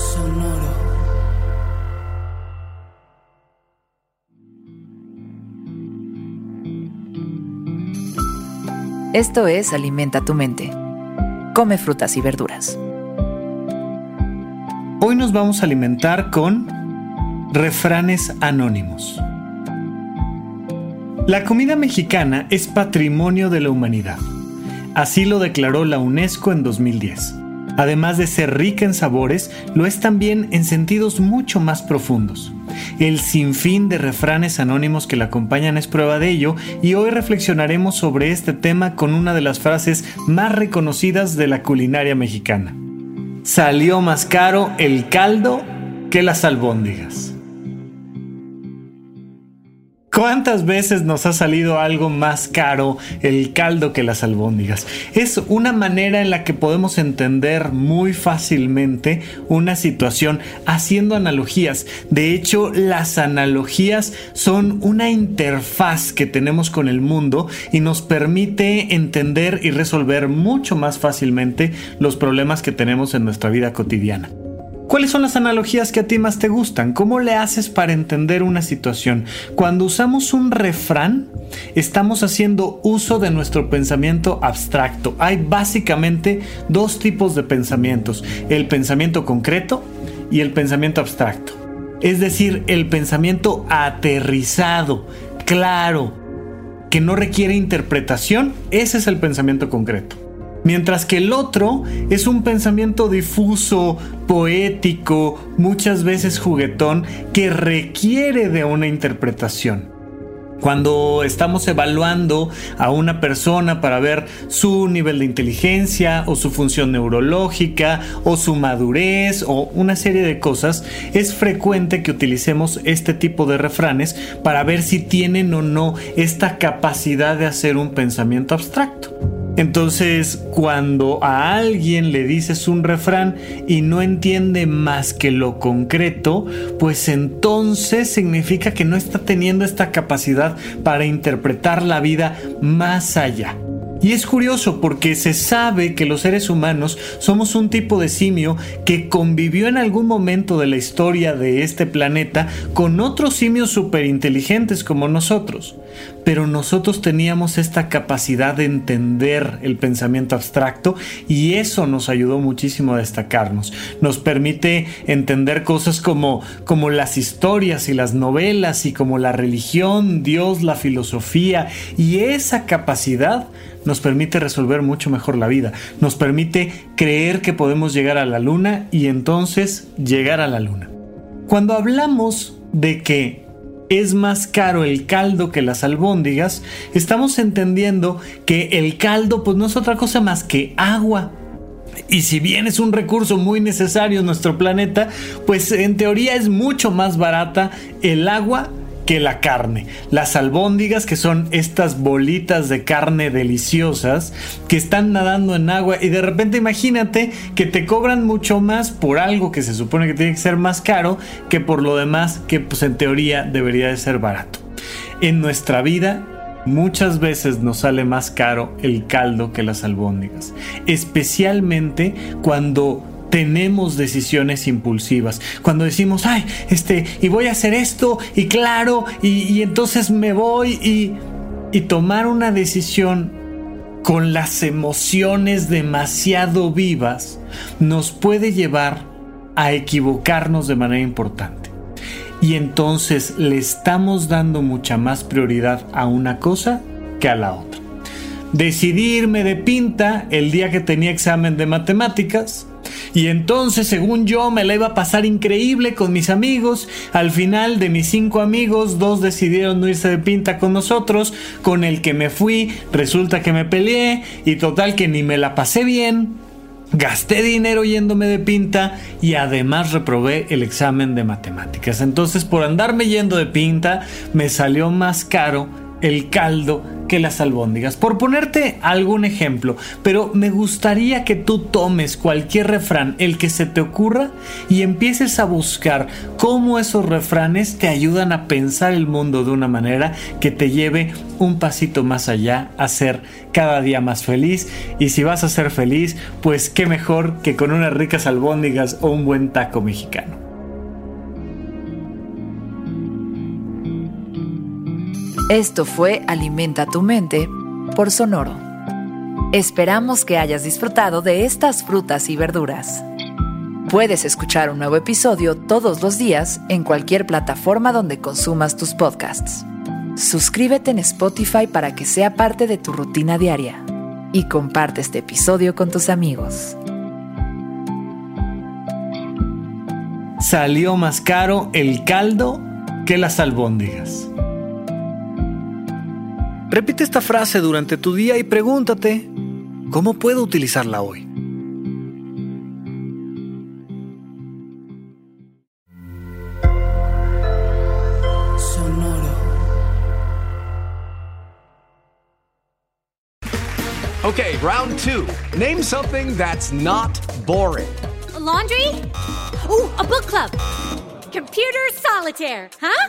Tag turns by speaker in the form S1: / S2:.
S1: Sonoro.
S2: Esto es Alimenta tu mente. Come frutas y verduras.
S3: Hoy nos vamos a alimentar con refranes anónimos. La comida mexicana es patrimonio de la humanidad. Así lo declaró la UNESCO en 2010. Además de ser rica en sabores, lo es también en sentidos mucho más profundos. El sinfín de refranes anónimos que la acompañan es prueba de ello y hoy reflexionaremos sobre este tema con una de las frases más reconocidas de la culinaria mexicana. Salió más caro el caldo que las albóndigas. ¿Cuántas veces nos ha salido algo más caro el caldo que las albóndigas? Es una manera en la que podemos entender muy fácilmente una situación haciendo analogías. De hecho, las analogías son una interfaz que tenemos con el mundo y nos permite entender y resolver mucho más fácilmente los problemas que tenemos en nuestra vida cotidiana. ¿Cuáles son las analogías que a ti más te gustan? ¿Cómo le haces para entender una situación? Cuando usamos un refrán, estamos haciendo uso de nuestro pensamiento abstracto. Hay básicamente dos tipos de pensamientos, el pensamiento concreto y el pensamiento abstracto. Es decir, el pensamiento aterrizado, claro, que no requiere interpretación, ese es el pensamiento concreto. Mientras que el otro es un pensamiento difuso, poético, muchas veces juguetón, que requiere de una interpretación. Cuando estamos evaluando a una persona para ver su nivel de inteligencia o su función neurológica o su madurez o una serie de cosas, es frecuente que utilicemos este tipo de refranes para ver si tienen o no esta capacidad de hacer un pensamiento abstracto. Entonces, cuando a alguien le dices un refrán y no entiende más que lo concreto, pues entonces significa que no está teniendo esta capacidad para interpretar la vida más allá. Y es curioso porque se sabe que los seres humanos somos un tipo de simio que convivió en algún momento de la historia de este planeta con otros simios superinteligentes como nosotros. Pero nosotros teníamos esta capacidad de entender el pensamiento abstracto y eso nos ayudó muchísimo a destacarnos. Nos permite entender cosas como, como las historias y las novelas y como la religión, Dios, la filosofía y esa capacidad nos permite resolver mucho mejor la vida, nos permite creer que podemos llegar a la luna y entonces llegar a la luna. Cuando hablamos de que es más caro el caldo que las albóndigas, estamos entendiendo que el caldo pues no es otra cosa más que agua. Y si bien es un recurso muy necesario en nuestro planeta, pues en teoría es mucho más barata el agua que la carne. Las albóndigas, que son estas bolitas de carne deliciosas que están nadando en agua y de repente imagínate que te cobran mucho más por algo que se supone que tiene que ser más caro que por lo demás que pues en teoría debería de ser barato. En nuestra vida muchas veces nos sale más caro el caldo que las albóndigas, especialmente cuando tenemos decisiones impulsivas. Cuando decimos, ay, este, y voy a hacer esto, y claro, y, entonces me voy, y, y tomar una decisión con las emociones demasiado vivas nos puede llevar a equivocarnos de manera importante. Y entonces le estamos dando mucha más prioridad a una cosa que a la otra. Decidirme de pinta el día que tenía examen de matemáticas Y entonces, según yo, me la iba a pasar increíble con mis amigos. Al final de mis cinco amigos, dos decidieron no irse de pinta con nosotros. Con el que me fui, resulta que me peleé. Y total que ni me la pasé bien. Gasté dinero yéndome de pinta y además reprobé el examen de matemáticas. Entonces por andarme yendo de pinta me salió más caro el caldo que las albóndigas. Por ponerte algún ejemplo, pero me gustaría que tú tomes cualquier refrán, el que se te ocurra, y empieces a buscar cómo esos refranes te ayudan a pensar el mundo de una manera que te lleve un pasito más allá a ser cada día más feliz. Y si vas a ser feliz, pues qué mejor que con unas ricas albóndigas o un buen taco mexicano.
S2: Esto fue Alimenta tu mente por Sonoro. Esperamos que hayas disfrutado de estas frutas y verduras. Puedes escuchar un nuevo episodio todos los días en cualquier plataforma donde consumas tus podcasts. Suscríbete en Spotify para que sea parte de tu rutina diaria y comparte este episodio con tus amigos.
S3: Salió más caro el caldo que las albóndigas. Repite esta frase durante tu día y pregúntate, ¿cómo puedo utilizarla hoy?
S1: Sonoro.
S4: Okay, round two. Name something that's not boring.
S5: A laundry? Ooh, a book club. Computer solitaire, huh?